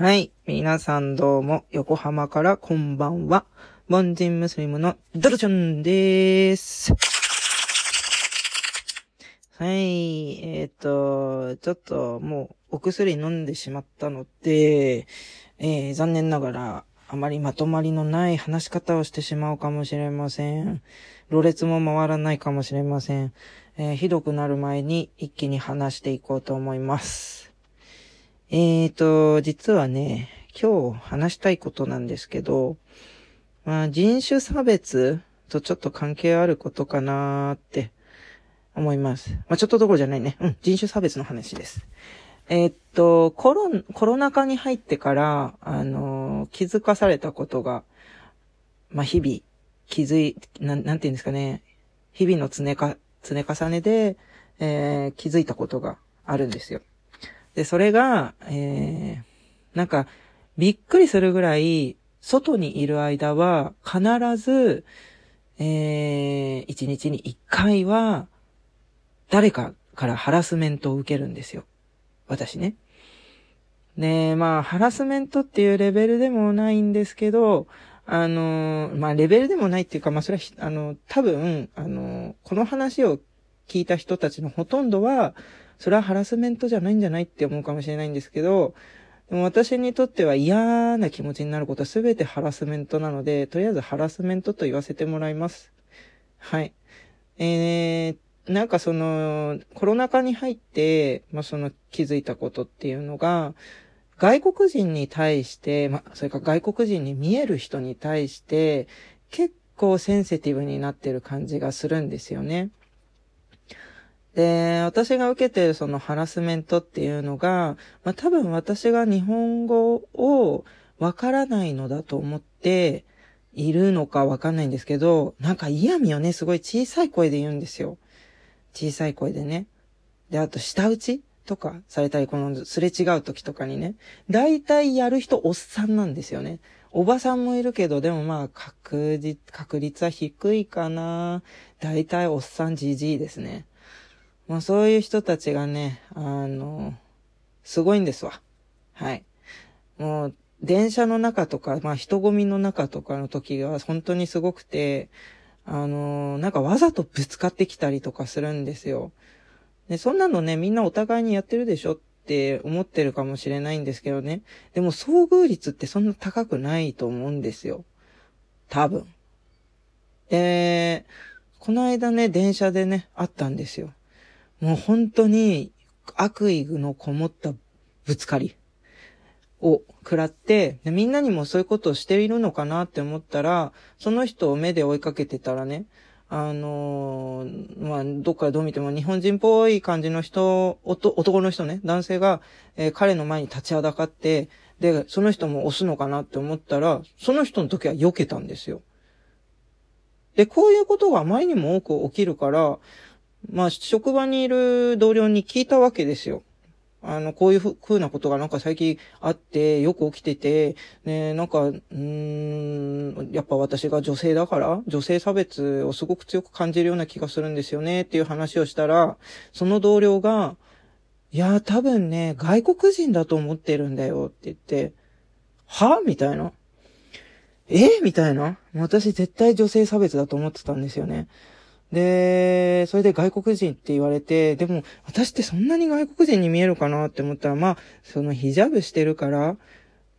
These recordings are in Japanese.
はい。皆さんどうも、横浜からこんばんは。凡人ムスリムのドルチョンでーす。はい。えっ、ー、と、ちょっともうお薬飲んでしまったので、えー、残念ながらあまりまとまりのない話し方をしてしまうかもしれません。ろれつも回らないかもしれません。えー、ひどくなる前に一気に話していこうと思います。えーと、実はね、今日話したいことなんですけど、まあ、人種差別とちょっと関係あることかなーって思います。まあ、ちょっとどころじゃないね。うん、人種差別の話です。えー、っと、コロ、コロナ禍に入ってから、あのー、気づかされたことが、まあ、日々、気づい、なんなんて言うんですかね。日々の積ねか、積ね重ねで、えー、気づいたことがあるんですよ。で、それが、えー、なんか、びっくりするぐらい、外にいる間は、必ず、えー、一日に一回は、誰かからハラスメントを受けるんですよ。私ね。で、まあ、ハラスメントっていうレベルでもないんですけど、あの、まあ、レベルでもないっていうか、まあ、それは、あの、多分、あの、この話を聞いた人たちのほとんどは、それはハラスメントじゃないんじゃないって思うかもしれないんですけど、でも私にとっては嫌な気持ちになることは全てハラスメントなので、とりあえずハラスメントと言わせてもらいます。はい。えー、なんかその、コロナ禍に入って、まあ、その気づいたことっていうのが、外国人に対して、まあ、それか外国人に見える人に対して、結構センシティブになってる感じがするんですよね。で、私が受けてるそのハラスメントっていうのが、まあ、多分私が日本語をわからないのだと思っているのかわかんないんですけど、なんか嫌味をね、すごい小さい声で言うんですよ。小さい声でね。で、あと、舌打ちとかされたり、このすれ違う時とかにね。大体やる人おっさんなんですよね。おばさんもいるけど、でもまあ、確実、確率は低いかな。大体おっさんじじいですね。もうそういう人たちがね、あの、すごいんですわ。はい。もう、電車の中とか、まあ人混みの中とかの時が本当にすごくて、あの、なんかわざとぶつかってきたりとかするんですよ。で、そんなのね、みんなお互いにやってるでしょって思ってるかもしれないんですけどね。でも遭遇率ってそんな高くないと思うんですよ。多分。で、この間ね、電車でね、あったんですよ。もう本当に悪意のこもったぶつかりを食らって、みんなにもそういうことをしているのかなって思ったら、その人を目で追いかけてたらね、あのー、まあ、どっからどう見ても日本人っぽい感じの人、男の人ね、男性が、えー、彼の前に立ちはだかって、で、その人も押すのかなって思ったら、その人の時は避けたんですよ。で、こういうことがあまりにも多く起きるから、まあ、職場にいる同僚に聞いたわけですよ。あの、こういうふうなことがなんか最近あって、よく起きてて、ね、なんか、うん、やっぱ私が女性だから、女性差別をすごく強く感じるような気がするんですよね、っていう話をしたら、その同僚が、いや、多分ね、外国人だと思ってるんだよって言って、は？みたいな。え？みたいな。私絶対女性差別だと思ってたんですよね。で、それで外国人って言われて、でも私ってそんなに外国人に見えるかなって思ったら、まあ、そのヒジャブしてるから、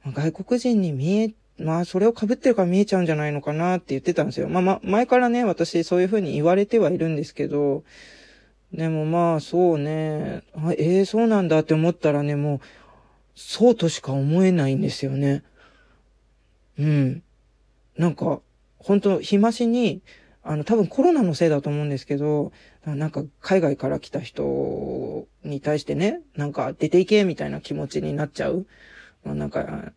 外国人に見え、まあ、それを被ってるから見えちゃうんじゃないのかなって言ってたんですよ。まあ、ま、前からね、私そういうふうに言われてはいるんですけど、でもまあ、そうね、あええー、そうなんだって思ったらね、もう、そうとしか思えないんですよね。うん。なんか、本当日増しに、あの、多分コロナのせいだと思うんですけど、なんか海外から来た人に対してね、なんか出ていけみたいな気持ちになっちゃう。まあ、なんか、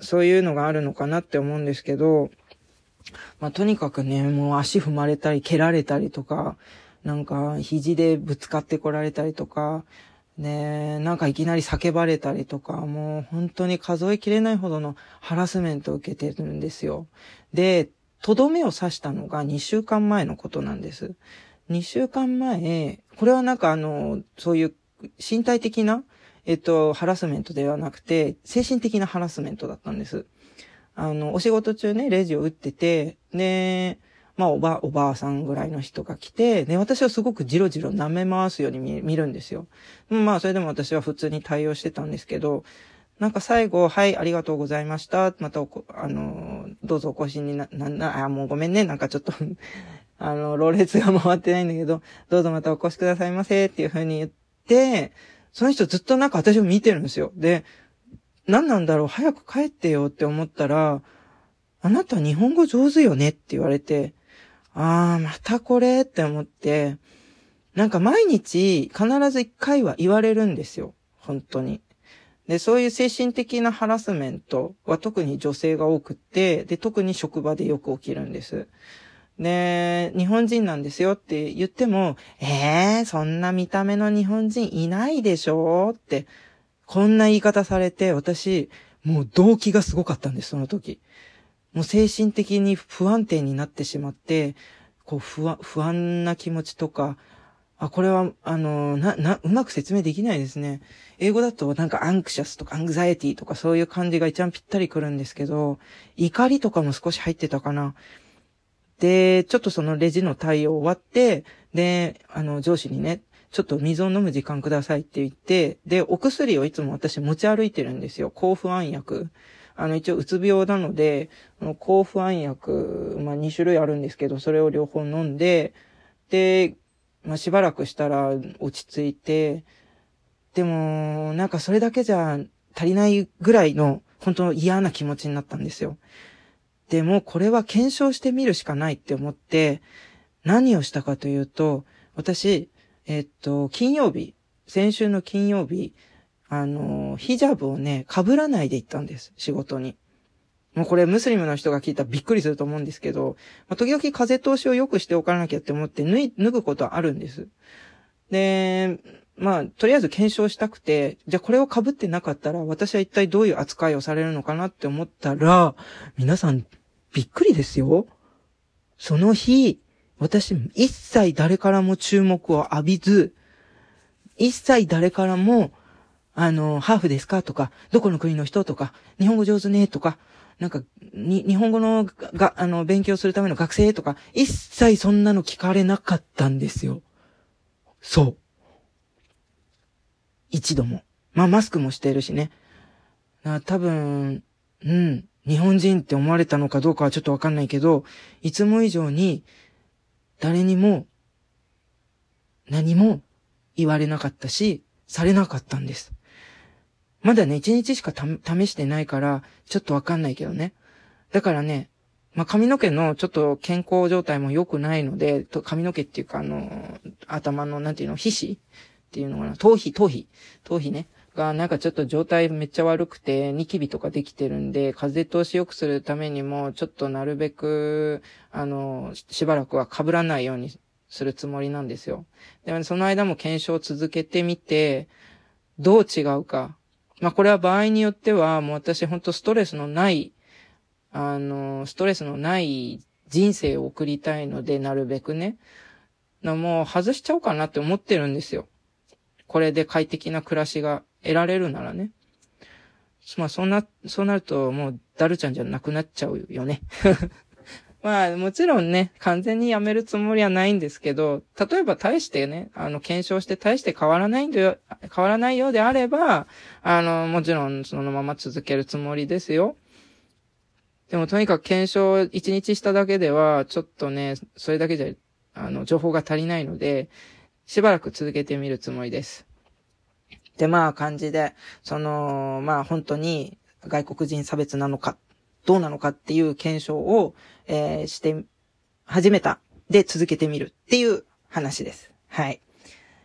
そういうのがあるのかなって思うんですけど、まあ、とにかくね、もう足踏まれたり蹴られたりとか、なんか肘でぶつかってこられたりとか、ねなんかいきなり叫ばれたりとか、もう本当に数えきれないほどのハラスメントを受けてるんですよ。で、とどめを刺したのが2週間前のことなんです。2週間前、これはなんかあの、そういう身体的な、えっと、ハラスメントではなくて、精神的なハラスメントだったんです。あの、お仕事中ね、レジを打ってて、で、まあ、おば、おばあさんぐらいの人が来て、で、私はすごくじろじろ舐め回すように見見るんですよ。まあ、それでも私は普通に対応してたんですけど、なんか最後、はい、ありがとうございました。またあの、どうぞお越しにな、な、な、あ、もうごめんね。なんかちょっと あの、ろれつが回ってないんだけど、どうぞまたお越しくださいませっていう風に言って、その人ずっとなんか私を見てるんですよ。で、何なんだろう早く帰ってよって思ったら、あなた日本語上手よねって言われて、あー、またこれって思って、なんか毎日必ず一回は言われるんですよ。本当に。で、そういう精神的なハラスメントは特に女性が多くって、で、特に職場でよく起きるんです。で、日本人なんですよって言っても、えー、そんな見た目の日本人いないでしょって、こんな言い方されて、私、もう動機がすごかったんです、その時。もう精神的に不安定になってしまって、こう不安、不安な気持ちとか、あ、これは、あの、な、な、うまく説明できないですね。英語だとなんかアンクシャスとかアングザイティとかそういう感じが一番ぴったりくるんですけど、怒りとかも少し入ってたかな。で、ちょっとそのレジの対応終わって、で、あの、上司にね、ちょっと水を飲む時間くださいって言って、で、お薬をいつも私持ち歩いてるんですよ。抗不安薬。あの、一応、うつ病なので、抗不安薬、まあ、2種類あるんですけど、それを両方飲んで、で、まあ、しばらくしたら落ち着いて、でも、なんかそれだけじゃ足りないぐらいの、本当嫌な気持ちになったんですよ。でも、これは検証してみるしかないって思って、何をしたかというと、私、えっと、金曜日、先週の金曜日、あの、ヒジャブをね、被らないで行ったんです、仕事に。もうこれムスリムの人が聞いたらびっくりすると思うんですけど、まあ、時々風通しを良くしておかなきゃって思って脱い、脱ぐことはあるんです。で、まあ、とりあえず検証したくて、じゃあこれを被ってなかったら、私は一体どういう扱いをされるのかなって思ったら、皆さん、びっくりですよ。その日、私、一切誰からも注目を浴びず、一切誰からも、あの、ハーフですか？とか、どこの国の人？とか、日本語上手ね？とか、なんか、に、日本語のが、あの、勉強するための学生？とか、一切そんなの聞かれなかったんですよ。そう。一度も。まあ、マスクもしてるしね。多分、うん、日本人って思われたのかどうかはちょっとわかんないけど、いつも以上に、誰にも、何も言われなかったし、されなかったんです。まだね、一日しか試してないから、ちょっとわかんないけどね。だからね、まあ、髪の毛のちょっと健康状態も良くないので、髪の毛っていうかあの、頭のなんていうの、皮脂っていうのかな、頭皮、頭皮、頭皮ね。が、なんかちょっと状態めっちゃ悪くて、ニキビとかできてるんで、風通し良くするためにも、ちょっとなるべく、あの、しばらくは被らないようにするつもりなんですよ。でも、その間も検証を続けてみて、どう違うか。まあこれは場合によっては、もう私ほんとストレスのない、あの、ストレスのない人生を送りたいので、なるべくね。もう外しちゃおうかなって思ってるんですよ。これで快適な暮らしが得られるならね。まあそんな、そうなるともうダルちゃんじゃなくなっちゃうよね。まあ、もちろんね、完全にやめるつもりはないんですけど、例えば大してね、あの、検証して大して変わらないんで、変わらないようであれば、あの、もちろんそのまま続けるつもりですよ。でもとにかく検証一日しただけでは、ちょっとね、それだけじゃ、あの、情報が足りないので、しばらく続けてみるつもりです。で、まあ、感じで、その、まあ、本当に外国人差別なのかどうなのかっていう検証を、えー、して始めた。で、続けてみるっていう話です。はい。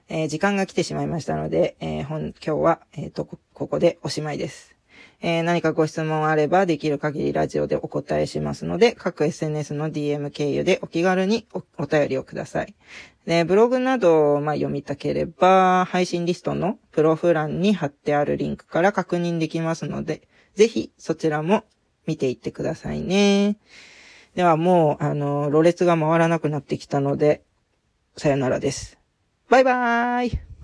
えー、時間が来てしまいましたので、えー、本、今日は、えっ、と、ここでおしまいです。えー、何かご質問あれば、できる限りラジオでお答えしますので、各 SNS の DM 経由でお気軽におお便りをください。で、ブログなどを、まあ、読みたければ、配信リストのプロフ欄に貼ってあるリンクから確認できますので、ぜひそちらも見ていってくださいね。ではもう、あの、ろれつが回らなくなってきたので、さよならです。バイバーイ